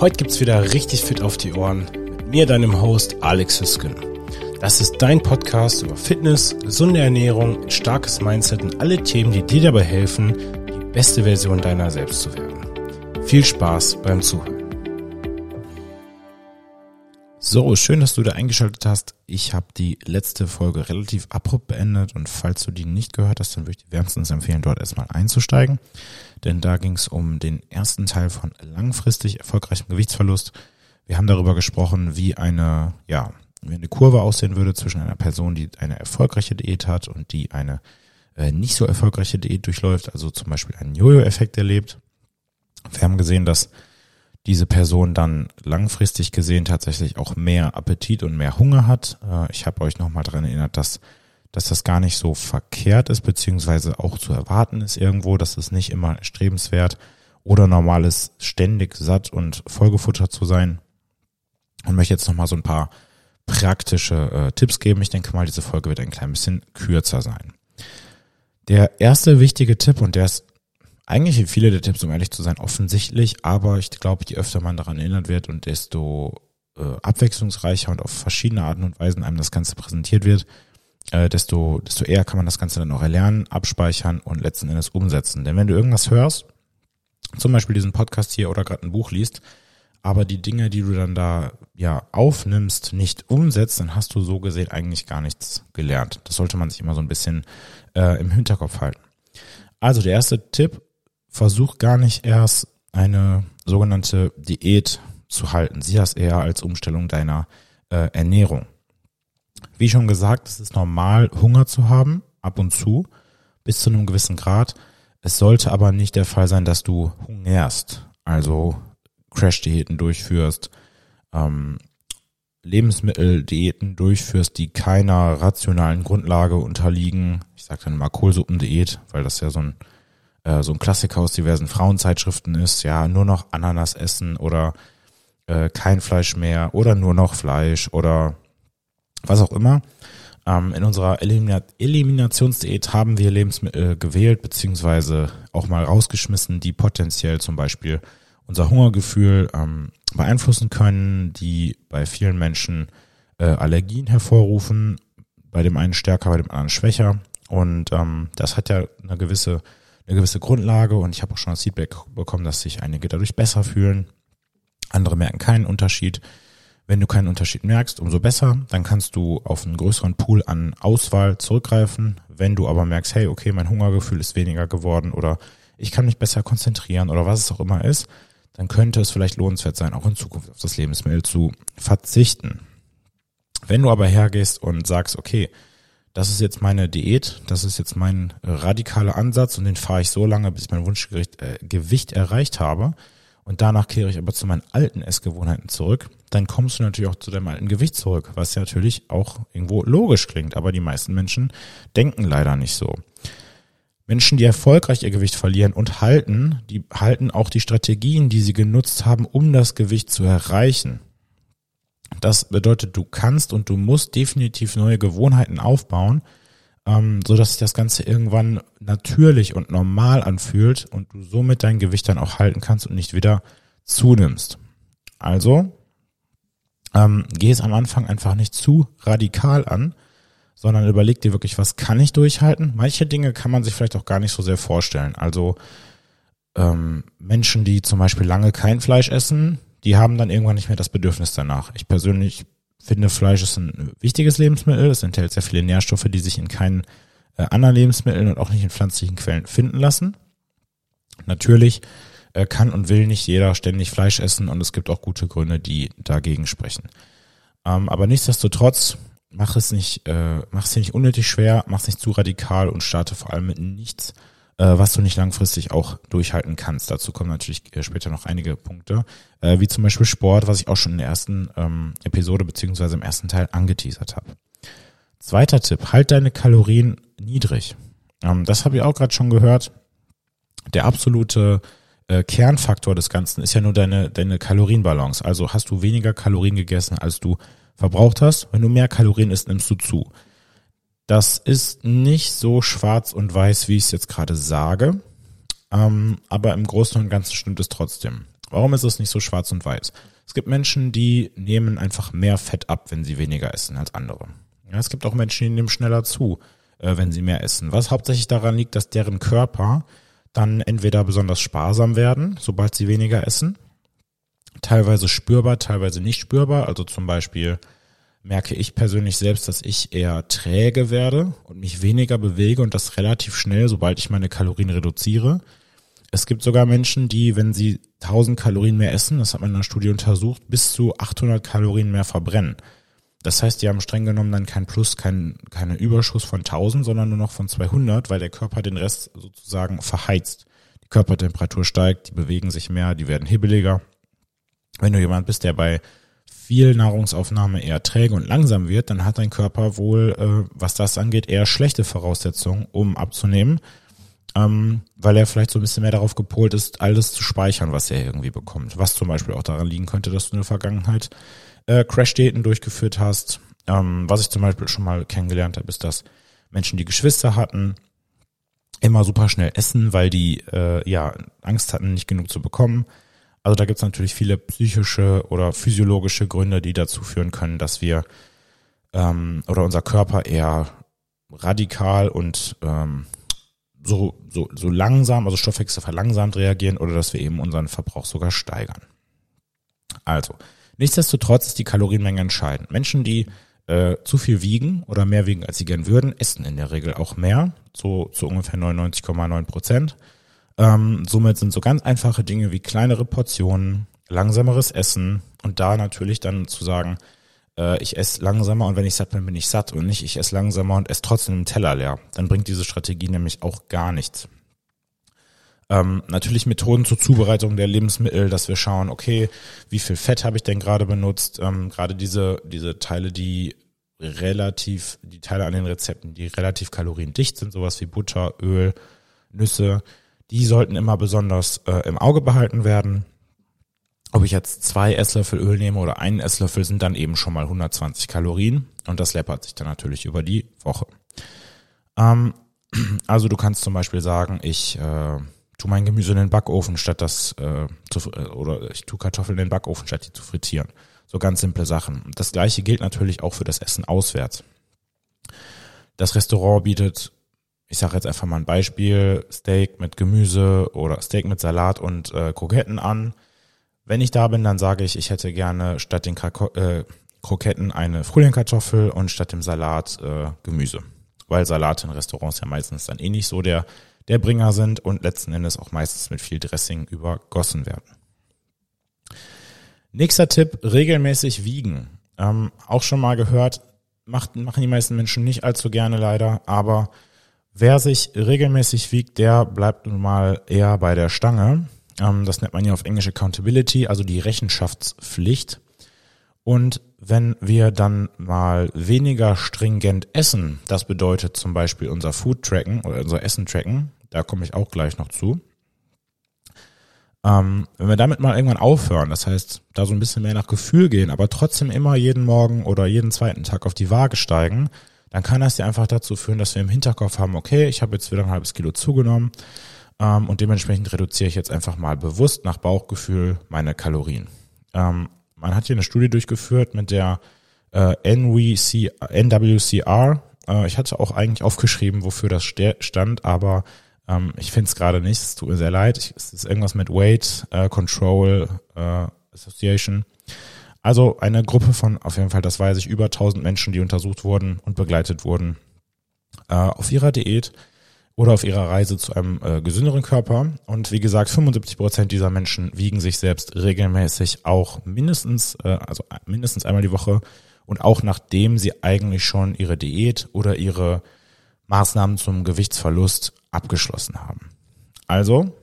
Heute gibt's wieder richtig fit auf die Ohren mit mir, deinem Host Alex Hüsken. Das ist dein Podcast über Fitness, gesunde Ernährung, starkes Mindset und alle Themen, die dir dabei helfen, die beste Version deiner selbst zu werden. Viel Spaß beim Zuhören. So, schön, dass du da eingeschaltet hast. Ich habe die letzte Folge relativ abrupt beendet und falls du die nicht gehört hast, dann würde ich dir wärmstens empfehlen, dort erstmal einzusteigen. Denn da ging es um den ersten Teil von langfristig erfolgreichem Gewichtsverlust. Wir haben darüber gesprochen, wie eine, ja, wie eine Kurve aussehen würde zwischen einer Person, die eine erfolgreiche Diät hat und die eine äh, nicht so erfolgreiche Diät durchläuft, also zum Beispiel einen Jojo-Effekt erlebt. Wir haben gesehen, dass diese Person dann langfristig gesehen tatsächlich auch mehr Appetit und mehr Hunger hat. Äh, ich habe euch nochmal daran erinnert, dass, dass das gar nicht so verkehrt ist, beziehungsweise auch zu erwarten ist irgendwo, dass es nicht immer strebenswert oder normal ist, ständig satt und vollgefuttert zu sein. Und möchte jetzt nochmal so ein paar praktische äh, Tipps geben. Ich denke mal, diese Folge wird ein klein bisschen kürzer sein. Der erste wichtige Tipp, und der ist eigentlich viele der Tipps, um ehrlich zu sein, offensichtlich, aber ich glaube, je öfter man daran erinnert wird und desto äh, abwechslungsreicher und auf verschiedene Arten und Weisen einem das Ganze präsentiert wird, äh, desto, desto eher kann man das Ganze dann auch erlernen, abspeichern und letzten Endes umsetzen. Denn wenn du irgendwas hörst, zum Beispiel diesen Podcast hier oder gerade ein Buch liest, aber die Dinge, die du dann da ja aufnimmst, nicht umsetzt, dann hast du so gesehen eigentlich gar nichts gelernt. Das sollte man sich immer so ein bisschen äh, im Hinterkopf halten. Also der erste Tipp, versuch gar nicht erst eine sogenannte Diät zu halten. Sieh das eher als Umstellung deiner äh, Ernährung. Wie schon gesagt, es ist normal, Hunger zu haben, ab und zu, bis zu einem gewissen Grad. Es sollte aber nicht der Fall sein, dass du hungerst, also Crash-Diäten durchführst, ähm, Lebensmitteldiäten durchführst, die keiner rationalen Grundlage unterliegen. Ich sage dann mal Kohlsuppendiät, weil das ja so ein äh, so ein Klassiker aus diversen Frauenzeitschriften ist, ja, nur noch Ananas essen oder äh, kein Fleisch mehr oder nur noch Fleisch oder was auch immer. Ähm, in unserer Elimina Eliminationsdiät haben wir Lebensmittel gewählt, beziehungsweise auch mal rausgeschmissen, die potenziell zum Beispiel unser Hungergefühl ähm, beeinflussen können, die bei vielen Menschen äh, Allergien hervorrufen, bei dem einen stärker, bei dem anderen schwächer. Und ähm, das hat ja eine gewisse eine gewisse Grundlage und ich habe auch schon das Feedback bekommen, dass sich einige dadurch besser fühlen. Andere merken keinen Unterschied. Wenn du keinen Unterschied merkst, umso besser. Dann kannst du auf einen größeren Pool an Auswahl zurückgreifen. Wenn du aber merkst, hey, okay, mein Hungergefühl ist weniger geworden oder ich kann mich besser konzentrieren oder was es auch immer ist, dann könnte es vielleicht lohnenswert sein, auch in Zukunft auf das Lebensmittel zu verzichten. Wenn du aber hergehst und sagst, okay, das ist jetzt meine Diät, das ist jetzt mein radikaler Ansatz und den fahre ich so lange, bis ich mein Wunschgewicht äh, erreicht habe. Und danach kehre ich aber zu meinen alten Essgewohnheiten zurück. Dann kommst du natürlich auch zu deinem alten Gewicht zurück, was ja natürlich auch irgendwo logisch klingt. Aber die meisten Menschen denken leider nicht so. Menschen, die erfolgreich ihr Gewicht verlieren und halten, die halten auch die Strategien, die sie genutzt haben, um das Gewicht zu erreichen. Das bedeutet, du kannst und du musst definitiv neue Gewohnheiten aufbauen, ähm, so dass sich das Ganze irgendwann natürlich und normal anfühlt und du somit dein Gewicht dann auch halten kannst und nicht wieder zunimmst. Also ähm, geh es am Anfang einfach nicht zu radikal an, sondern überleg dir wirklich, was kann ich durchhalten? Manche Dinge kann man sich vielleicht auch gar nicht so sehr vorstellen. Also ähm, Menschen, die zum Beispiel lange kein Fleisch essen, die haben dann irgendwann nicht mehr das Bedürfnis danach. Ich persönlich finde, Fleisch ist ein wichtiges Lebensmittel. Es enthält sehr viele Nährstoffe, die sich in keinen äh, anderen Lebensmitteln und auch nicht in pflanzlichen Quellen finden lassen. Natürlich äh, kann und will nicht jeder ständig Fleisch essen und es gibt auch gute Gründe, die dagegen sprechen. Ähm, aber nichtsdestotrotz, mach es nicht, äh, mach es dir nicht unnötig schwer, mach es nicht zu radikal und starte vor allem mit nichts, was du nicht langfristig auch durchhalten kannst. Dazu kommen natürlich äh, später noch einige Punkte, äh, wie zum Beispiel Sport, was ich auch schon in der ersten ähm, Episode beziehungsweise im ersten Teil angeteasert habe. Zweiter Tipp, halt deine Kalorien niedrig. Ähm, das habe ich auch gerade schon gehört. Der absolute äh, Kernfaktor des Ganzen ist ja nur deine, deine Kalorienbalance. Also hast du weniger Kalorien gegessen, als du verbraucht hast. Wenn du mehr Kalorien isst, nimmst du zu. Das ist nicht so schwarz und weiß, wie ich es jetzt gerade sage. Ähm, aber im Großen und Ganzen stimmt es trotzdem. Warum ist es nicht so schwarz und weiß? Es gibt Menschen, die nehmen einfach mehr Fett ab, wenn sie weniger essen als andere. Ja, es gibt auch Menschen, die nehmen schneller zu, äh, wenn sie mehr essen. Was hauptsächlich daran liegt, dass deren Körper dann entweder besonders sparsam werden, sobald sie weniger essen, teilweise spürbar, teilweise nicht spürbar. Also zum Beispiel merke ich persönlich selbst, dass ich eher träge werde und mich weniger bewege und das relativ schnell, sobald ich meine Kalorien reduziere. Es gibt sogar Menschen, die, wenn sie 1000 Kalorien mehr essen, das hat man in einer Studie untersucht, bis zu 800 Kalorien mehr verbrennen. Das heißt, die haben streng genommen dann kein Plus, kein, keine Überschuss von 1000, sondern nur noch von 200, weil der Körper den Rest sozusagen verheizt. Die Körpertemperatur steigt, die bewegen sich mehr, die werden hibbeliger. Wenn du jemand bist, der bei viel Nahrungsaufnahme eher träge und langsam wird, dann hat dein Körper wohl, äh, was das angeht, eher schlechte Voraussetzungen, um abzunehmen, ähm, weil er vielleicht so ein bisschen mehr darauf gepolt ist, alles zu speichern, was er irgendwie bekommt. Was zum Beispiel auch daran liegen könnte, dass du in der Vergangenheit äh, Crash-Diäten durchgeführt hast. Ähm, was ich zum Beispiel schon mal kennengelernt habe, ist, dass Menschen, die Geschwister hatten, immer super schnell essen, weil die äh, ja Angst hatten, nicht genug zu bekommen. Also da gibt es natürlich viele psychische oder physiologische Gründe, die dazu führen können, dass wir ähm, oder unser Körper eher radikal und ähm, so, so, so langsam, also Stoffwechsel verlangsamt reagieren oder dass wir eben unseren Verbrauch sogar steigern. Also, nichtsdestotrotz ist die Kalorienmenge entscheidend. Menschen, die äh, zu viel wiegen oder mehr wiegen, als sie gern würden, essen in der Regel auch mehr, so zu ungefähr 99,9 Prozent. Ähm, somit sind so ganz einfache Dinge wie kleinere Portionen, langsameres Essen und da natürlich dann zu sagen, äh, ich esse langsamer und wenn ich satt bin, bin ich satt und nicht, ich esse langsamer und esse trotzdem einen Teller leer. Dann bringt diese Strategie nämlich auch gar nichts. Ähm, natürlich Methoden zur Zubereitung der Lebensmittel, dass wir schauen, okay, wie viel Fett habe ich denn gerade benutzt? Ähm, gerade diese, diese Teile, die relativ, die Teile an den Rezepten, die relativ kaloriendicht sind, sowas wie Butter, Öl, Nüsse, die sollten immer besonders äh, im Auge behalten werden. Ob ich jetzt zwei Esslöffel Öl nehme oder einen Esslöffel, sind dann eben schon mal 120 Kalorien und das läppert sich dann natürlich über die Woche. Ähm, also du kannst zum Beispiel sagen, ich äh, tu mein Gemüse in den Backofen statt das äh, zu, äh, oder ich tu Kartoffeln in den Backofen statt die zu frittieren. So ganz simple Sachen. Das gleiche gilt natürlich auch für das Essen auswärts. Das Restaurant bietet ich sage jetzt einfach mal ein Beispiel, Steak mit Gemüse oder Steak mit Salat und äh, Kroketten an. Wenn ich da bin, dann sage ich, ich hätte gerne statt den Krako äh, Kroketten eine Frühlingkartoffel und statt dem Salat äh, Gemüse. Weil Salate in Restaurants ja meistens dann eh nicht so der, der Bringer sind und letzten Endes auch meistens mit viel Dressing übergossen werden. Nächster Tipp, regelmäßig wiegen. Ähm, auch schon mal gehört, macht, machen die meisten Menschen nicht allzu gerne leider, aber Wer sich regelmäßig wiegt, der bleibt nun mal eher bei der Stange. Ähm, das nennt man ja auf Englisch Accountability, also die Rechenschaftspflicht. Und wenn wir dann mal weniger stringent essen, das bedeutet zum Beispiel unser Food tracken oder unser Essen tracken, da komme ich auch gleich noch zu. Ähm, wenn wir damit mal irgendwann aufhören, das heißt, da so ein bisschen mehr nach Gefühl gehen, aber trotzdem immer jeden Morgen oder jeden zweiten Tag auf die Waage steigen, dann kann das ja einfach dazu führen, dass wir im Hinterkopf haben, okay, ich habe jetzt wieder ein halbes Kilo zugenommen ähm, und dementsprechend reduziere ich jetzt einfach mal bewusst nach Bauchgefühl meine Kalorien. Ähm, man hat hier eine Studie durchgeführt mit der äh, NWC, NWCR. Äh, ich hatte auch eigentlich aufgeschrieben, wofür das stand, aber ähm, ich finde es gerade nicht. Es tut mir sehr leid. Es ist irgendwas mit Weight äh, Control äh, Association. Also eine Gruppe von, auf jeden Fall, das weiß ich, über 1000 Menschen, die untersucht wurden und begleitet wurden äh, auf ihrer Diät oder auf ihrer Reise zu einem äh, gesünderen Körper. Und wie gesagt, 75 Prozent dieser Menschen wiegen sich selbst regelmäßig auch mindestens, äh, also mindestens einmal die Woche und auch nachdem sie eigentlich schon ihre Diät oder ihre Maßnahmen zum Gewichtsverlust abgeschlossen haben. Also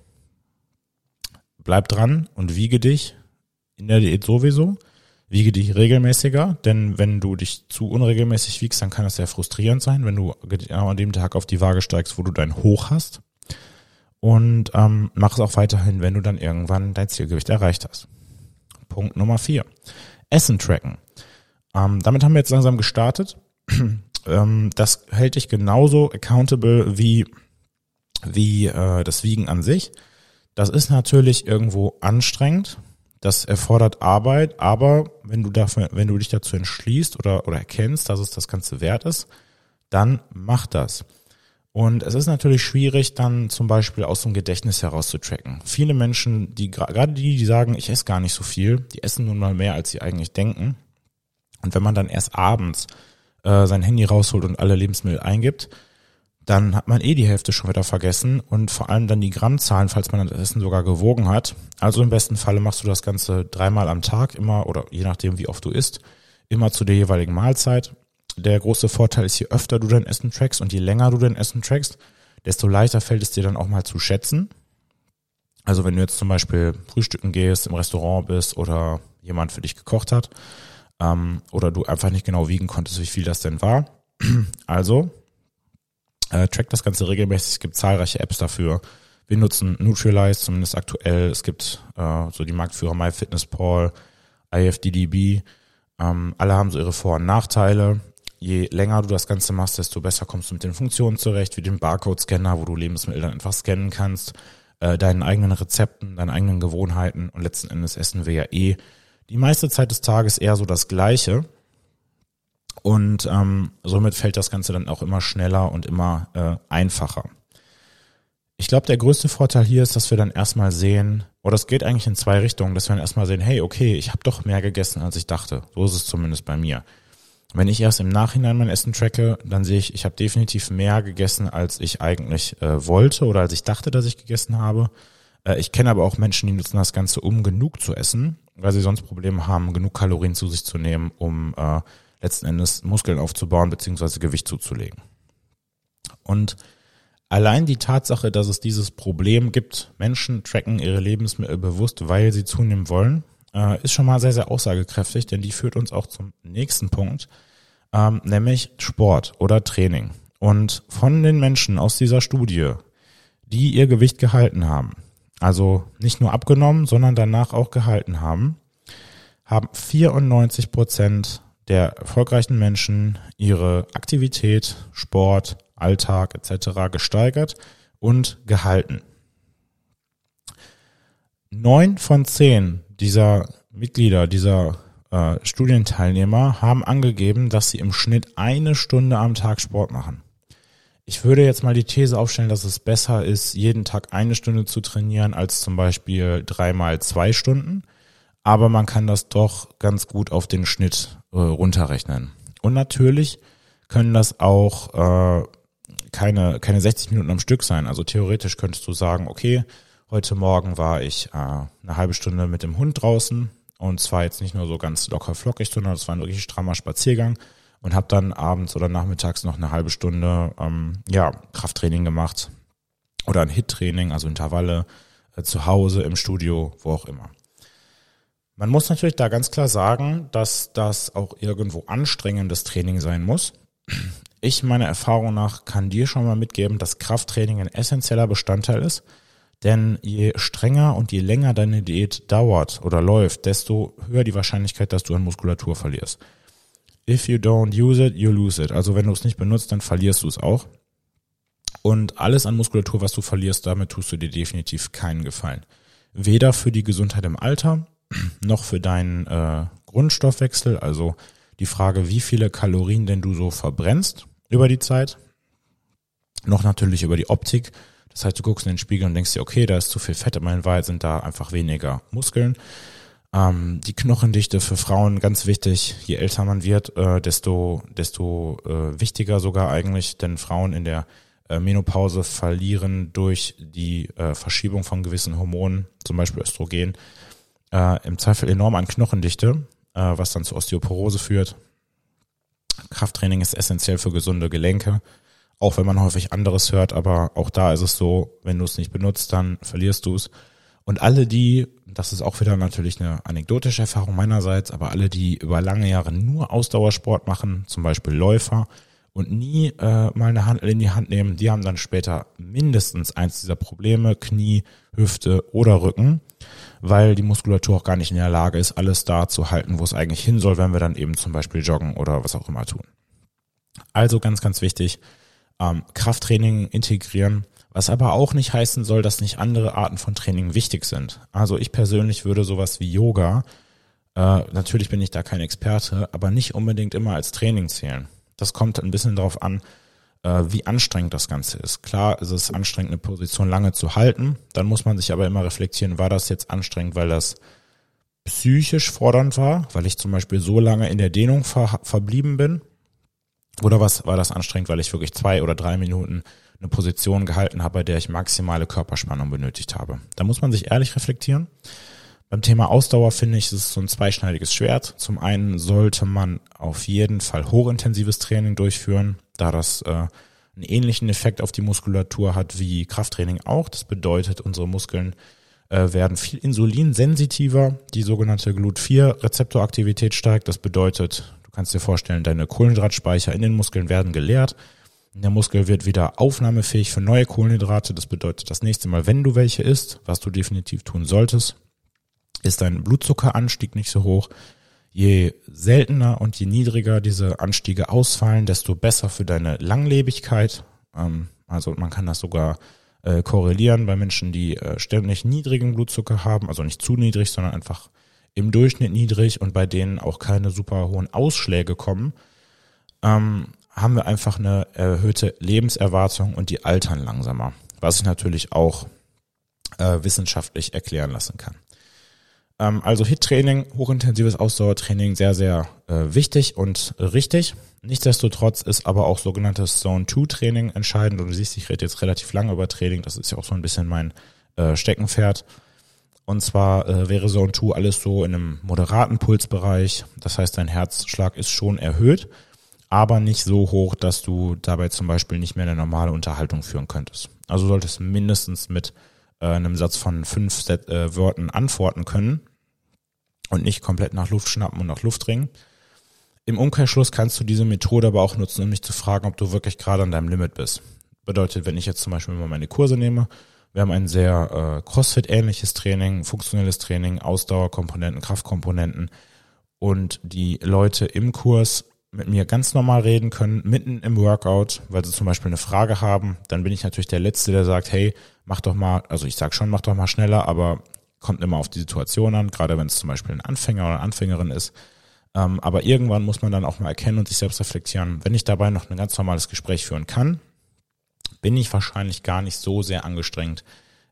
bleib dran und wiege dich in der Diät sowieso wiege dich regelmäßiger, denn wenn du dich zu unregelmäßig wiegst, dann kann das sehr frustrierend sein, wenn du genau an dem Tag auf die Waage steigst, wo du dein Hoch hast. Und ähm, mach es auch weiterhin, wenn du dann irgendwann dein Zielgewicht erreicht hast. Punkt Nummer vier. Essen tracken. Ähm, damit haben wir jetzt langsam gestartet. ähm, das hält dich genauso accountable wie, wie äh, das Wiegen an sich. Das ist natürlich irgendwo anstrengend. Das erfordert Arbeit, aber wenn du dafür, wenn du dich dazu entschließt oder, oder erkennst, dass es das Ganze wert ist, dann mach das. Und es ist natürlich schwierig, dann zum Beispiel aus dem Gedächtnis heraus zu tracken. Viele Menschen, die gerade die, die sagen, ich esse gar nicht so viel, die essen nun mal mehr, als sie eigentlich denken. Und wenn man dann erst abends äh, sein Handy rausholt und alle Lebensmittel eingibt, dann hat man eh die Hälfte schon wieder vergessen und vor allem dann die Grammzahlen, falls man das Essen sogar gewogen hat. Also im besten Falle machst du das Ganze dreimal am Tag immer oder je nachdem, wie oft du isst, immer zu der jeweiligen Mahlzeit. Der große Vorteil ist, je öfter du dein Essen trackst und je länger du dein Essen trackst, desto leichter fällt es dir dann auch mal zu schätzen. Also wenn du jetzt zum Beispiel frühstücken gehst, im Restaurant bist oder jemand für dich gekocht hat, ähm, oder du einfach nicht genau wiegen konntest, wie viel das denn war. Also äh, track das Ganze regelmäßig. Es gibt zahlreiche Apps dafür. Wir nutzen Nutrialize zumindest aktuell. Es gibt äh, so die Marktführer MyFitnessPal, IFDDB. Ähm, alle haben so ihre Vor- und Nachteile. Je länger du das Ganze machst, desto besser kommst du mit den Funktionen zurecht, wie dem Barcode-Scanner, wo du Lebensmittel dann einfach scannen kannst, äh, deinen eigenen Rezepten, deinen eigenen Gewohnheiten und letzten Endes essen wir ja eh die meiste Zeit des Tages eher so das Gleiche. Und ähm, somit fällt das Ganze dann auch immer schneller und immer äh, einfacher. Ich glaube, der größte Vorteil hier ist, dass wir dann erstmal sehen, oder es geht eigentlich in zwei Richtungen, dass wir dann erstmal sehen, hey, okay, ich habe doch mehr gegessen, als ich dachte. So ist es zumindest bei mir. Wenn ich erst im Nachhinein mein Essen tracke, dann sehe ich, ich habe definitiv mehr gegessen, als ich eigentlich äh, wollte oder als ich dachte, dass ich gegessen habe. Äh, ich kenne aber auch Menschen, die nutzen das Ganze, um genug zu essen, weil sie sonst Probleme haben, genug Kalorien zu sich zu nehmen, um äh, letzten Endes Muskeln aufzubauen bzw. Gewicht zuzulegen. Und allein die Tatsache, dass es dieses Problem gibt, Menschen tracken ihre Lebensmittel bewusst, weil sie zunehmen wollen, äh, ist schon mal sehr, sehr aussagekräftig, denn die führt uns auch zum nächsten Punkt, ähm, nämlich Sport oder Training. Und von den Menschen aus dieser Studie, die ihr Gewicht gehalten haben, also nicht nur abgenommen, sondern danach auch gehalten haben, haben 94 Prozent der erfolgreichen Menschen ihre Aktivität, Sport, Alltag etc. gesteigert und gehalten. Neun von zehn dieser Mitglieder, dieser äh, Studienteilnehmer haben angegeben, dass sie im Schnitt eine Stunde am Tag Sport machen. Ich würde jetzt mal die These aufstellen, dass es besser ist, jeden Tag eine Stunde zu trainieren, als zum Beispiel dreimal zwei Stunden. Aber man kann das doch ganz gut auf den Schnitt äh, runterrechnen. Und natürlich können das auch äh, keine, keine 60 Minuten am Stück sein. Also theoretisch könntest du sagen, okay, heute Morgen war ich äh, eine halbe Stunde mit dem Hund draußen und zwar jetzt nicht nur so ganz locker flockig, sondern es war ein richtig strammer Spaziergang und habe dann abends oder nachmittags noch eine halbe Stunde ähm, ja Krafttraining gemacht oder ein Hit-Training, also Intervalle äh, zu Hause im Studio, wo auch immer. Man muss natürlich da ganz klar sagen, dass das auch irgendwo anstrengendes Training sein muss. Ich meiner Erfahrung nach kann dir schon mal mitgeben, dass Krafttraining ein essentieller Bestandteil ist. Denn je strenger und je länger deine Diät dauert oder läuft, desto höher die Wahrscheinlichkeit, dass du an Muskulatur verlierst. If you don't use it, you lose it. Also wenn du es nicht benutzt, dann verlierst du es auch. Und alles an Muskulatur, was du verlierst, damit tust du dir definitiv keinen Gefallen. Weder für die Gesundheit im Alter, noch für deinen äh, Grundstoffwechsel, also die Frage, wie viele Kalorien denn du so verbrennst über die Zeit, noch natürlich über die Optik. Das heißt, du guckst in den Spiegel und denkst dir, okay, da ist zu viel Fett, in Wahrheit sind da einfach weniger Muskeln. Ähm, die Knochendichte für Frauen ganz wichtig. Je älter man wird, äh, desto desto äh, wichtiger sogar eigentlich, denn Frauen in der äh, Menopause verlieren durch die äh, Verschiebung von gewissen Hormonen, zum Beispiel Östrogen, äh, im Zweifel enorm an Knochendichte, äh, was dann zu Osteoporose führt. Krafttraining ist essentiell für gesunde Gelenke, auch wenn man häufig anderes hört, aber auch da ist es so, wenn du es nicht benutzt, dann verlierst du es. Und alle die, das ist auch wieder natürlich eine anekdotische Erfahrung meinerseits, aber alle, die über lange Jahre nur Ausdauersport machen, zum Beispiel Läufer, und nie äh, mal eine Handel in die Hand nehmen, die haben dann später mindestens eins dieser Probleme, Knie, Hüfte oder Rücken, weil die Muskulatur auch gar nicht in der Lage ist, alles da zu halten, wo es eigentlich hin soll, wenn wir dann eben zum Beispiel joggen oder was auch immer tun. Also ganz, ganz wichtig, ähm, Krafttraining integrieren, Was aber auch nicht heißen soll, dass nicht andere Arten von Training wichtig sind. Also ich persönlich würde sowas wie Yoga, äh, natürlich bin ich da kein Experte, aber nicht unbedingt immer als Training zählen. Das kommt ein bisschen darauf an, wie anstrengend das Ganze ist. Klar ist es anstrengend, eine Position lange zu halten. Dann muss man sich aber immer reflektieren, war das jetzt anstrengend, weil das psychisch fordernd war, weil ich zum Beispiel so lange in der Dehnung ver verblieben bin? Oder was war das anstrengend, weil ich wirklich zwei oder drei Minuten eine Position gehalten habe, bei der ich maximale Körperspannung benötigt habe? Da muss man sich ehrlich reflektieren. Beim Thema Ausdauer finde ich, es ist so ein zweischneidiges Schwert. Zum einen sollte man auf jeden Fall hochintensives Training durchführen, da das äh, einen ähnlichen Effekt auf die Muskulatur hat wie Krafttraining auch. Das bedeutet, unsere Muskeln äh, werden viel insulinsensitiver. Die sogenannte Glut-4-Rezeptoraktivität steigt. Das bedeutet, du kannst dir vorstellen, deine Kohlenhydratspeicher in den Muskeln werden geleert. Der Muskel wird wieder aufnahmefähig für neue Kohlenhydrate. Das bedeutet, das nächste Mal, wenn du welche isst, was du definitiv tun solltest, ist dein Blutzuckeranstieg nicht so hoch. Je seltener und je niedriger diese Anstiege ausfallen, desto besser für deine Langlebigkeit. Ähm, also man kann das sogar äh, korrelieren bei Menschen, die äh, ständig niedrigen Blutzucker haben, also nicht zu niedrig, sondern einfach im Durchschnitt niedrig und bei denen auch keine super hohen Ausschläge kommen, ähm, haben wir einfach eine erhöhte Lebenserwartung und die altern langsamer, was ich natürlich auch äh, wissenschaftlich erklären lassen kann. Ähm, also HIT-Training, hochintensives Ausdauertraining, sehr, sehr äh, wichtig und richtig. Nichtsdestotrotz ist aber auch sogenanntes Zone-2-Training entscheidend. Und du siehst, ich rede jetzt relativ lange über Training. Das ist ja auch so ein bisschen mein äh, Steckenpferd. Und zwar äh, wäre Zone 2 alles so in einem moderaten Pulsbereich. Das heißt, dein Herzschlag ist schon erhöht, aber nicht so hoch, dass du dabei zum Beispiel nicht mehr eine normale Unterhaltung führen könntest. Also solltest mindestens mit äh, einem Satz von fünf Set, äh, Wörtern antworten können und nicht komplett nach Luft schnappen und nach Luft ringen. Im Umkehrschluss kannst du diese Methode aber auch nutzen, um dich zu fragen, ob du wirklich gerade an deinem Limit bist. Bedeutet, wenn ich jetzt zum Beispiel mal meine Kurse nehme, wir haben ein sehr äh, CrossFit-ähnliches Training, funktionelles Training, Ausdauerkomponenten, Kraftkomponenten und die Leute im Kurs mit mir ganz normal reden können, mitten im Workout, weil sie zum Beispiel eine Frage haben, dann bin ich natürlich der Letzte, der sagt, hey, mach doch mal, also ich sag schon, mach doch mal schneller, aber kommt immer auf die Situation an, gerade wenn es zum Beispiel ein Anfänger oder Anfängerin ist. Ähm, aber irgendwann muss man dann auch mal erkennen und sich selbst reflektieren, wenn ich dabei noch ein ganz normales Gespräch führen kann, bin ich wahrscheinlich gar nicht so sehr angestrengt,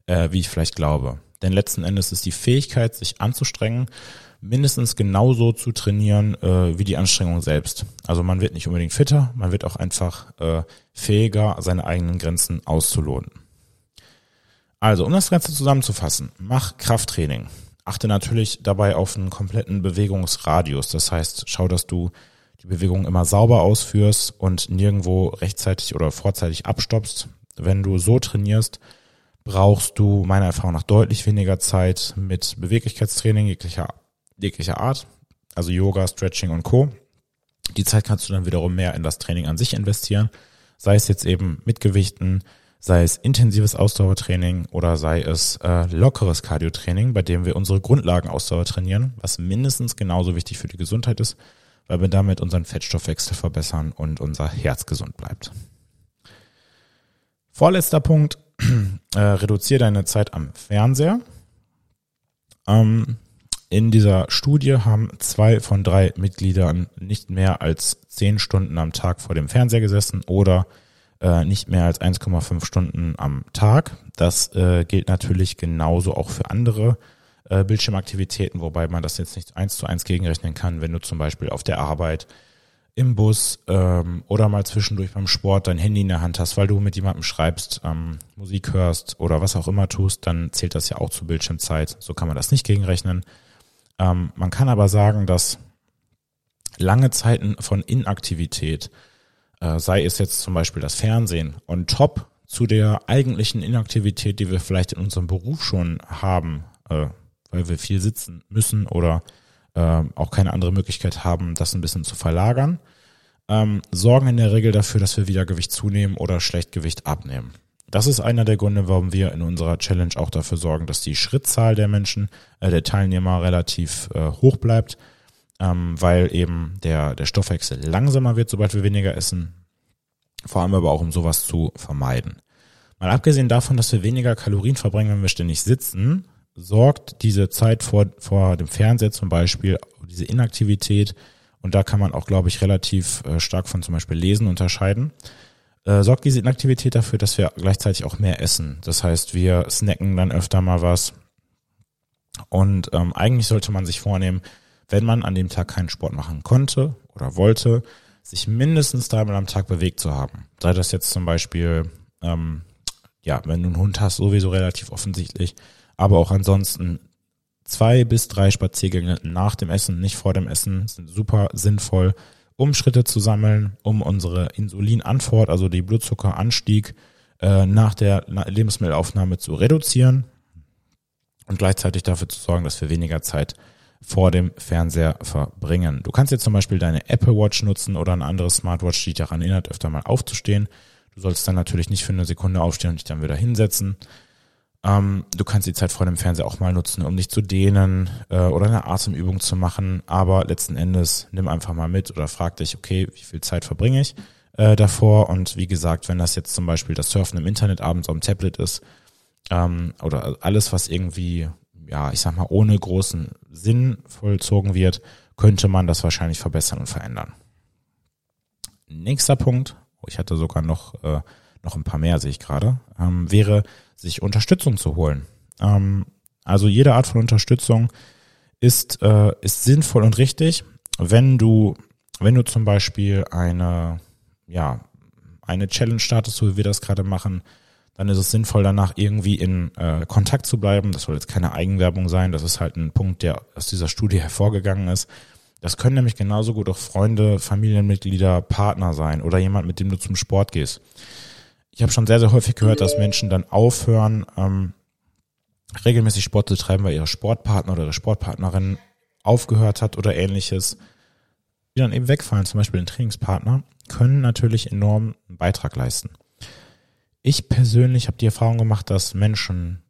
äh, wie ich vielleicht glaube. Denn letzten Endes ist die Fähigkeit, sich anzustrengen, mindestens genauso zu trainieren äh, wie die Anstrengung selbst. Also man wird nicht unbedingt fitter, man wird auch einfach äh, fähiger, seine eigenen Grenzen auszuloten. Also, um das Ganze zusammenzufassen, mach Krafttraining. Achte natürlich dabei auf einen kompletten Bewegungsradius. Das heißt, schau, dass du die Bewegung immer sauber ausführst und nirgendwo rechtzeitig oder vorzeitig abstoppst. Wenn du so trainierst, brauchst du meiner Erfahrung nach deutlich weniger Zeit mit Beweglichkeitstraining jeglicher, jeglicher Art, also Yoga, Stretching und Co. Die Zeit kannst du dann wiederum mehr in das Training an sich investieren, sei es jetzt eben mit Gewichten, sei es intensives Ausdauertraining oder sei es äh, lockeres Cardiotraining, bei dem wir unsere Grundlagenausdauer trainieren, was mindestens genauso wichtig für die Gesundheit ist, weil wir damit unseren Fettstoffwechsel verbessern und unser Herz gesund bleibt. Vorletzter Punkt, äh, reduziere deine Zeit am Fernseher. Ähm, in dieser Studie haben zwei von drei Mitgliedern nicht mehr als zehn Stunden am Tag vor dem Fernseher gesessen oder äh, nicht mehr als 1,5 Stunden am Tag. Das äh, gilt natürlich genauso auch für andere äh, Bildschirmaktivitäten, wobei man das jetzt nicht eins zu eins gegenrechnen kann, wenn du zum Beispiel auf der Arbeit im Bus ähm, oder mal zwischendurch beim Sport dein Handy in der Hand hast, weil du mit jemandem schreibst, ähm, Musik hörst oder was auch immer tust, dann zählt das ja auch zur Bildschirmzeit. So kann man das nicht gegenrechnen. Ähm, man kann aber sagen, dass lange Zeiten von Inaktivität sei es jetzt zum Beispiel das Fernsehen on top zu der eigentlichen Inaktivität, die wir vielleicht in unserem Beruf schon haben, äh, weil wir viel sitzen müssen oder äh, auch keine andere Möglichkeit haben, das ein bisschen zu verlagern, ähm, sorgen in der Regel dafür, dass wir wieder Gewicht zunehmen oder schlecht Gewicht abnehmen. Das ist einer der Gründe, warum wir in unserer Challenge auch dafür sorgen, dass die Schrittzahl der Menschen, äh, der Teilnehmer relativ äh, hoch bleibt ähm, weil eben der, der Stoffwechsel langsamer wird, sobald wir weniger essen. Vor allem aber auch, um sowas zu vermeiden. Mal abgesehen davon, dass wir weniger Kalorien verbringen, wenn wir ständig sitzen, sorgt diese Zeit vor, vor dem Fernseher zum Beispiel, diese Inaktivität, und da kann man auch, glaube ich, relativ äh, stark von zum Beispiel Lesen unterscheiden, äh, sorgt diese Inaktivität dafür, dass wir gleichzeitig auch mehr essen. Das heißt, wir snacken dann öfter mal was. Und ähm, eigentlich sollte man sich vornehmen, wenn man an dem Tag keinen Sport machen konnte oder wollte, sich mindestens dreimal am Tag bewegt zu haben. Sei das jetzt zum Beispiel, ähm, ja, wenn du einen Hund hast, sowieso relativ offensichtlich, aber auch ansonsten zwei bis drei Spaziergänge nach dem Essen, nicht vor dem Essen, sind super sinnvoll, um Schritte zu sammeln, um unsere Insulinantwort, also die Blutzuckeranstieg äh, nach der Lebensmittelaufnahme zu reduzieren und gleichzeitig dafür zu sorgen, dass wir weniger Zeit vor dem Fernseher verbringen. Du kannst jetzt zum Beispiel deine Apple Watch nutzen oder eine andere Smartwatch, die dich daran erinnert, öfter mal aufzustehen. Du sollst dann natürlich nicht für eine Sekunde aufstehen und dich dann wieder hinsetzen. Ähm, du kannst die Zeit vor dem Fernseher auch mal nutzen, um dich zu dehnen äh, oder eine Atemübung zu machen. Aber letzten Endes nimm einfach mal mit oder frag dich, okay, wie viel Zeit verbringe ich äh, davor? Und wie gesagt, wenn das jetzt zum Beispiel das Surfen im Internet abends am Tablet ist ähm, oder alles, was irgendwie, ja, ich sag mal, ohne großen Sinn vollzogen wird, könnte man das wahrscheinlich verbessern und verändern. Nächster Punkt, oh, ich hatte sogar noch, äh, noch ein paar mehr, sehe ich gerade, ähm, wäre sich Unterstützung zu holen. Ähm, also jede Art von Unterstützung ist, äh, ist sinnvoll und richtig, wenn du, wenn du zum Beispiel eine, ja, eine Challenge startest, so wie wir das gerade machen, dann ist es sinnvoll, danach irgendwie in äh, Kontakt zu bleiben. Das soll jetzt keine Eigenwerbung sein. Das ist halt ein Punkt, der aus dieser Studie hervorgegangen ist. Das können nämlich genauso gut auch Freunde, Familienmitglieder, Partner sein oder jemand, mit dem du zum Sport gehst ich habe schon sehr, sehr häufig gehört, dass Menschen dann aufhören, ähm, regelmäßig Sport zu treiben, weil ihre Sportpartner oder ihre Sportpartnerin aufgehört hat oder ähnliches, die dann eben wegfallen, zum Beispiel ein Trainingspartner, können natürlich enorm einen Beitrag leisten. Ich persönlich habe die Erfahrung gemacht, dass Menschen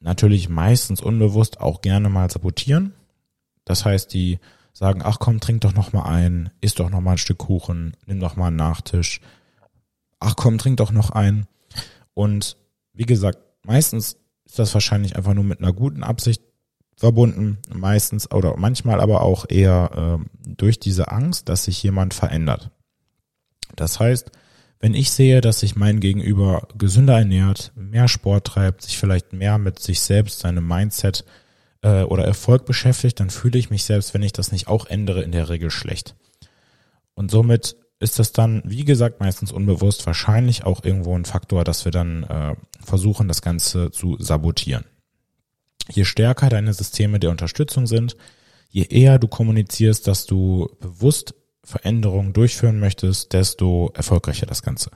natürlich meistens unbewusst auch gerne mal sabotieren. Das heißt, die sagen, ach komm, trink doch noch mal ein, isst doch noch mal ein Stück Kuchen, nimm doch mal einen Nachtisch, ach komm, trink doch noch ein. Und wie gesagt, meistens ist das wahrscheinlich einfach nur mit einer guten Absicht verbunden, meistens oder manchmal aber auch eher äh, durch diese Angst, dass sich jemand verändert. Das heißt, wenn ich sehe, dass sich mein Gegenüber gesünder ernährt, mehr Sport treibt, sich vielleicht mehr mit sich selbst, seinem Mindset äh, oder Erfolg beschäftigt, dann fühle ich mich selbst, wenn ich das nicht auch ändere, in der Regel schlecht. Und somit ist das dann, wie gesagt, meistens unbewusst, wahrscheinlich auch irgendwo ein Faktor, dass wir dann äh, versuchen, das Ganze zu sabotieren. Je stärker deine Systeme der Unterstützung sind, je eher du kommunizierst, dass du bewusst Veränderungen durchführen möchtest, desto erfolgreicher das Ganze.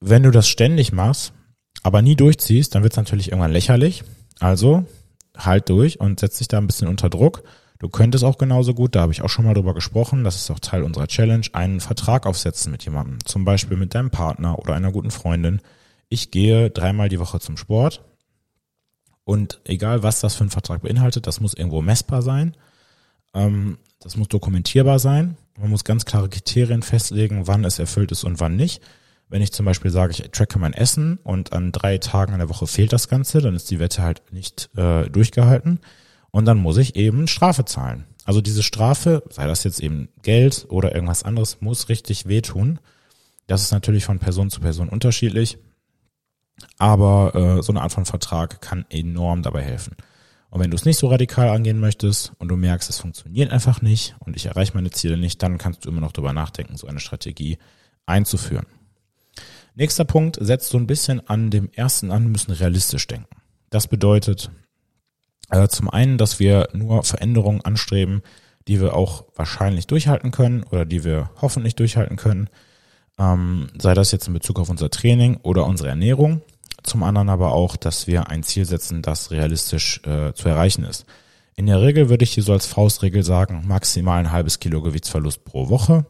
Wenn du das ständig machst, aber nie durchziehst, dann wird es natürlich irgendwann lächerlich. Also halt durch und setz dich da ein bisschen unter Druck Du könntest auch genauso gut, da habe ich auch schon mal drüber gesprochen, das ist auch Teil unserer Challenge, einen Vertrag aufsetzen mit jemandem, zum Beispiel mit deinem Partner oder einer guten Freundin. Ich gehe dreimal die Woche zum Sport und egal was das für ein Vertrag beinhaltet, das muss irgendwo messbar sein, ähm, das muss dokumentierbar sein. Man muss ganz klare Kriterien festlegen, wann es erfüllt ist und wann nicht. Wenn ich zum Beispiel sage, ich tracke mein Essen und an drei Tagen in der Woche fehlt das Ganze, dann ist die Wette halt nicht äh, durchgehalten. Und dann muss ich eben Strafe zahlen. Also diese Strafe, sei das jetzt eben Geld oder irgendwas anderes, muss richtig wehtun. Das ist natürlich von Person zu Person unterschiedlich. Aber äh, so eine Art von Vertrag kann enorm dabei helfen. Und wenn du es nicht so radikal angehen möchtest und du merkst, es funktioniert einfach nicht und ich erreiche meine Ziele nicht, dann kannst du immer noch darüber nachdenken, so eine Strategie einzuführen. Nächster Punkt, setzt so ein bisschen an dem ersten an, müssen realistisch denken. Das bedeutet, also zum einen, dass wir nur Veränderungen anstreben, die wir auch wahrscheinlich durchhalten können oder die wir hoffentlich durchhalten können, ähm, sei das jetzt in Bezug auf unser Training oder unsere Ernährung. Zum anderen aber auch, dass wir ein Ziel setzen, das realistisch äh, zu erreichen ist. In der Regel würde ich hier so als Faustregel sagen, maximal ein halbes Kilo Gewichtsverlust pro Woche.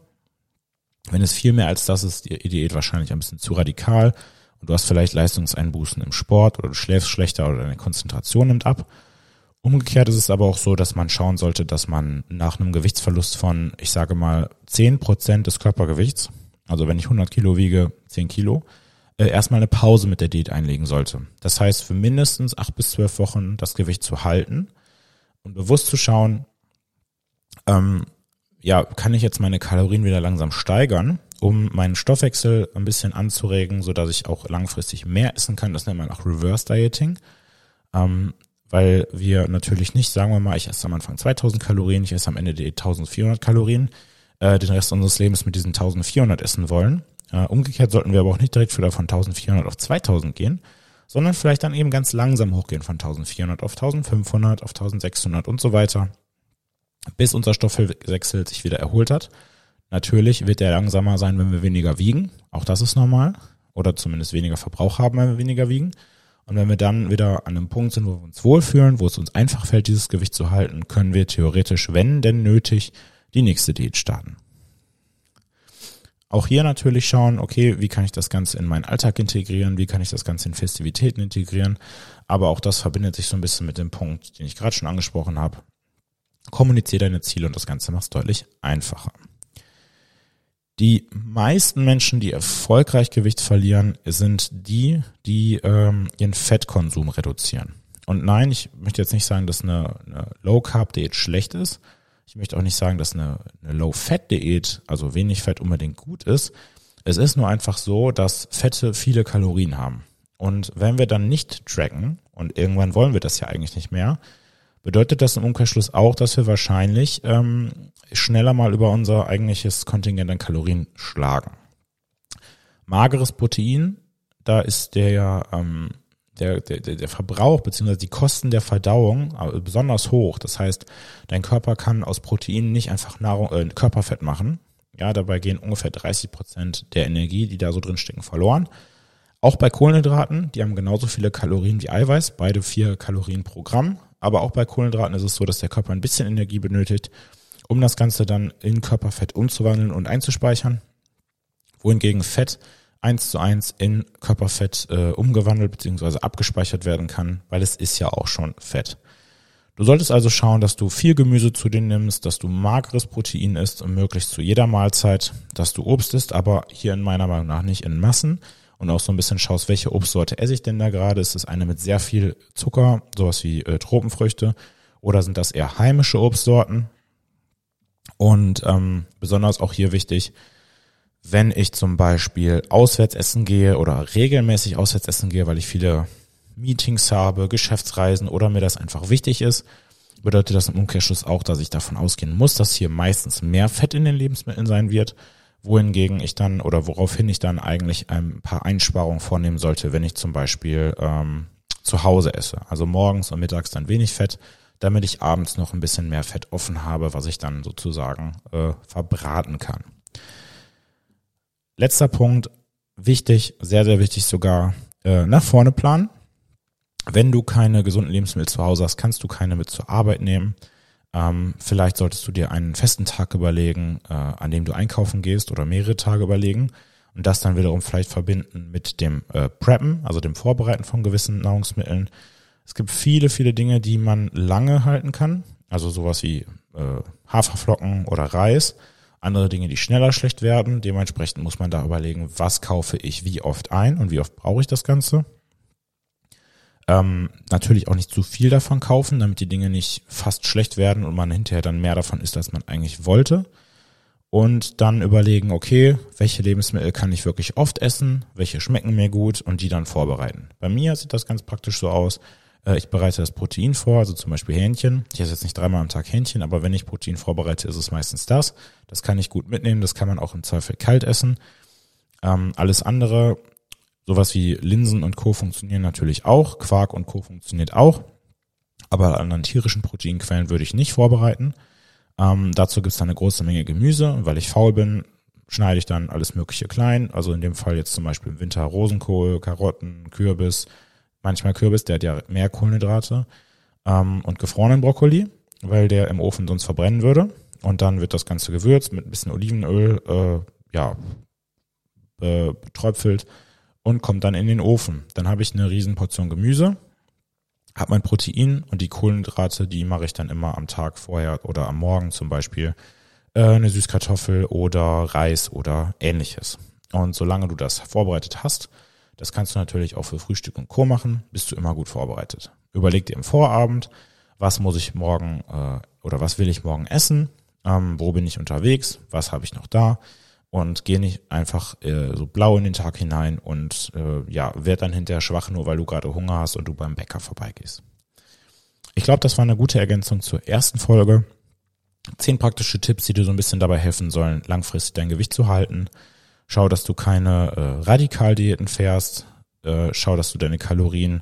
Wenn es viel mehr als das ist, die Diät wahrscheinlich ein bisschen zu radikal und du hast vielleicht Leistungseinbußen im Sport oder du schläfst schlechter oder deine Konzentration nimmt ab Umgekehrt ist es aber auch so, dass man schauen sollte, dass man nach einem Gewichtsverlust von, ich sage mal, zehn Prozent des Körpergewichts, also wenn ich 100 Kilo wiege, 10 Kilo, äh, erstmal eine Pause mit der Diät einlegen sollte. Das heißt, für mindestens acht bis zwölf Wochen das Gewicht zu halten und bewusst zu schauen, ähm, ja, kann ich jetzt meine Kalorien wieder langsam steigern, um meinen Stoffwechsel ein bisschen anzuregen, so dass ich auch langfristig mehr essen kann. Das nennt man auch Reverse Dieting. Ähm, weil wir natürlich nicht, sagen wir mal, ich esse am Anfang 2000 Kalorien, ich esse am Ende die 1400 Kalorien, äh, den Rest unseres Lebens mit diesen 1400 essen wollen. Äh, umgekehrt sollten wir aber auch nicht direkt wieder von 1400 auf 2000 gehen, sondern vielleicht dann eben ganz langsam hochgehen von 1400 auf 1500, auf 1600 und so weiter, bis unser Stoffwechsel sich wieder erholt hat. Natürlich wird der langsamer sein, wenn wir weniger wiegen. Auch das ist normal. Oder zumindest weniger Verbrauch haben, wenn wir weniger wiegen. Und wenn wir dann wieder an einem Punkt sind, wo wir uns wohlfühlen, wo es uns einfach fällt, dieses Gewicht zu halten, können wir theoretisch, wenn denn nötig, die nächste Diät starten. Auch hier natürlich schauen, okay, wie kann ich das Ganze in meinen Alltag integrieren, wie kann ich das Ganze in Festivitäten integrieren. Aber auch das verbindet sich so ein bisschen mit dem Punkt, den ich gerade schon angesprochen habe. Kommuniziere deine Ziele und das Ganze macht es deutlich einfacher. Die meisten Menschen, die erfolgreich Gewicht verlieren, sind die, die ähm, ihren Fettkonsum reduzieren. Und nein, ich möchte jetzt nicht sagen, dass eine, eine Low-Carb-Diät schlecht ist. Ich möchte auch nicht sagen, dass eine, eine Low-Fat-Diät, also wenig Fett unbedingt gut ist. Es ist nur einfach so, dass Fette viele Kalorien haben. Und wenn wir dann nicht tracken, und irgendwann wollen wir das ja eigentlich nicht mehr, bedeutet das im Umkehrschluss auch, dass wir wahrscheinlich ähm, schneller mal über unser eigentliches Kontingent an Kalorien schlagen. Mageres Protein, da ist der, ähm, der, der, der Verbrauch beziehungsweise die Kosten der Verdauung äh, besonders hoch. Das heißt, dein Körper kann aus Proteinen nicht einfach Nahrung, äh, Körperfett machen. Ja, dabei gehen ungefähr 30 Prozent der Energie, die da so drin stecken, verloren. Auch bei Kohlenhydraten, die haben genauso viele Kalorien wie Eiweiß, beide vier Kalorien pro Gramm. Aber auch bei Kohlenhydraten ist es so, dass der Körper ein bisschen Energie benötigt, um das Ganze dann in Körperfett umzuwandeln und einzuspeichern. Wohingegen Fett eins zu eins in Körperfett äh, umgewandelt bzw. abgespeichert werden kann, weil es ist ja auch schon Fett. Du solltest also schauen, dass du viel Gemüse zu dir nimmst, dass du mageres Protein isst und möglichst zu jeder Mahlzeit, dass du Obst isst, aber hier in meiner Meinung nach nicht in Massen und auch so ein bisschen schaust, welche Obstsorte esse ich denn da gerade? Ist es eine mit sehr viel Zucker, sowas wie äh, Tropenfrüchte, oder sind das eher heimische Obstsorten? Und ähm, besonders auch hier wichtig, wenn ich zum Beispiel auswärts essen gehe oder regelmäßig auswärts essen gehe, weil ich viele Meetings habe, Geschäftsreisen oder mir das einfach wichtig ist, bedeutet das im Umkehrschluss auch, dass ich davon ausgehen muss, dass hier meistens mehr Fett in den Lebensmitteln sein wird, wohingegen ich dann oder woraufhin ich dann eigentlich ein paar Einsparungen vornehmen sollte, wenn ich zum Beispiel ähm, zu Hause esse. Also morgens und mittags dann wenig Fett, damit ich abends noch ein bisschen mehr Fett offen habe, was ich dann sozusagen äh, verbraten kann. Letzter Punkt, wichtig, sehr, sehr wichtig sogar, äh, nach vorne planen. Wenn du keine gesunden Lebensmittel zu Hause hast, kannst du keine mit zur Arbeit nehmen. Ähm, vielleicht solltest du dir einen festen Tag überlegen, äh, an dem du einkaufen gehst oder mehrere Tage überlegen und das dann wiederum vielleicht verbinden mit dem äh, Preppen, also dem Vorbereiten von gewissen Nahrungsmitteln. Es gibt viele, viele Dinge, die man lange halten kann, also sowas wie äh, Haferflocken oder Reis andere Dinge, die schneller schlecht werden. Dementsprechend muss man da überlegen, was kaufe ich wie oft ein und wie oft brauche ich das Ganze. Ähm, natürlich auch nicht zu viel davon kaufen, damit die Dinge nicht fast schlecht werden und man hinterher dann mehr davon isst, als man eigentlich wollte. Und dann überlegen, okay, welche Lebensmittel kann ich wirklich oft essen, welche schmecken mir gut und die dann vorbereiten. Bei mir sieht das ganz praktisch so aus. Äh, ich bereite das Protein vor, also zum Beispiel Hähnchen. Ich esse jetzt nicht dreimal am Tag Hähnchen, aber wenn ich Protein vorbereite, ist es meistens das. Das kann ich gut mitnehmen, das kann man auch im Zweifel kalt essen. Ähm, alles andere, sowas wie Linsen und Co. funktionieren natürlich auch. Quark und Co. funktioniert auch. Aber an tierischen Proteinquellen würde ich nicht vorbereiten. Ähm, dazu gibt es dann eine große Menge Gemüse. Weil ich faul bin, schneide ich dann alles Mögliche klein. Also in dem Fall jetzt zum Beispiel im Winter Rosenkohl, Karotten, Kürbis, manchmal Kürbis, der hat ja mehr Kohlenhydrate ähm, und gefrorenen Brokkoli, weil der im Ofen sonst verbrennen würde. Und dann wird das Ganze gewürzt mit ein bisschen Olivenöl, äh, ja, betröpfelt und kommt dann in den Ofen. Dann habe ich eine riesen Portion Gemüse, habe mein Protein und die Kohlenhydrate, die mache ich dann immer am Tag vorher oder am Morgen zum Beispiel äh, eine Süßkartoffel oder Reis oder ähnliches. Und solange du das vorbereitet hast, Das kannst du natürlich auch für Frühstück und Co. machen, bist du immer gut vorbereitet. Überleg dir im Vorabend, was muss ich morgen äh, oder was will ich morgen essen, ähm, wo bin ich unterwegs, was habe ich noch da und geh nicht einfach äh, so blau in den Tag hinein und äh, ja, werd dann hinterher schwach, nur weil du gerade Hunger hast und du beim Bäcker vorbeigehst. Ich glaube, das war eine gute Ergänzung zur ersten Folge. Zehn praktische Tipps, die dir so ein bisschen dabei helfen sollen, langfristig dein Gewicht zu halten. Schau, dass du keine äh, Radikaldiäten fährst. Äh, schau, dass du deine Kalorien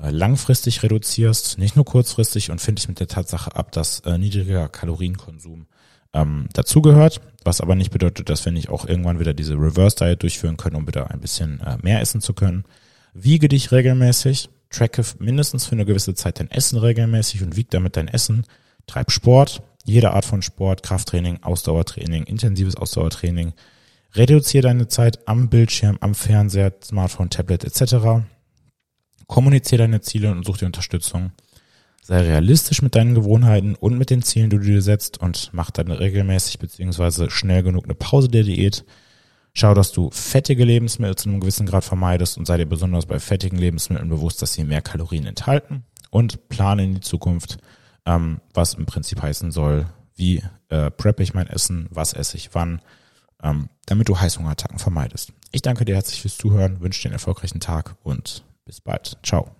äh, langfristig reduzierst, nicht nur kurzfristig und finde ich mit der Tatsache ab, dass äh, niedriger Kalorienkonsum ähm, dazugehört, was aber nicht bedeutet, dass wir nicht auch irgendwann wieder diese Reverse Diet durchführen können, um wieder ein bisschen äh, mehr essen zu können. Wiege dich regelmäßig, tracke mindestens für eine gewisse Zeit dein Essen regelmäßig und wieg damit dein Essen. Treib Sport, jede Art von Sport, Krafttraining, Ausdauertraining, intensives Ausdauertraining. Reduziere deine Zeit am Bildschirm, am Fernseher, Smartphone, Tablet etc. Kommuniziere deine Ziele und such dir Unterstützung. Sei realistisch mit deinen Gewohnheiten und mit den Zielen, die du dir setzt und mach dann regelmäßig beziehungsweise schnell genug eine Pause der Diät. Schau, dass du fettige Lebensmittel zu einem gewissen Grad vermeidest und sei dir besonders bei fettigen Lebensmitteln bewusst, dass sie mehr Kalorien enthalten und plane in die Zukunft, ähm, was im Prinzip heißen soll, wie äh, preppe ich mein Essen, was esse ich wann, damit du Heißhungerattacken vermeidest. Ich danke dir herzlich fürs Zuhören, wünsche dir einen erfolgreichen Tag und bis bald. Ciao.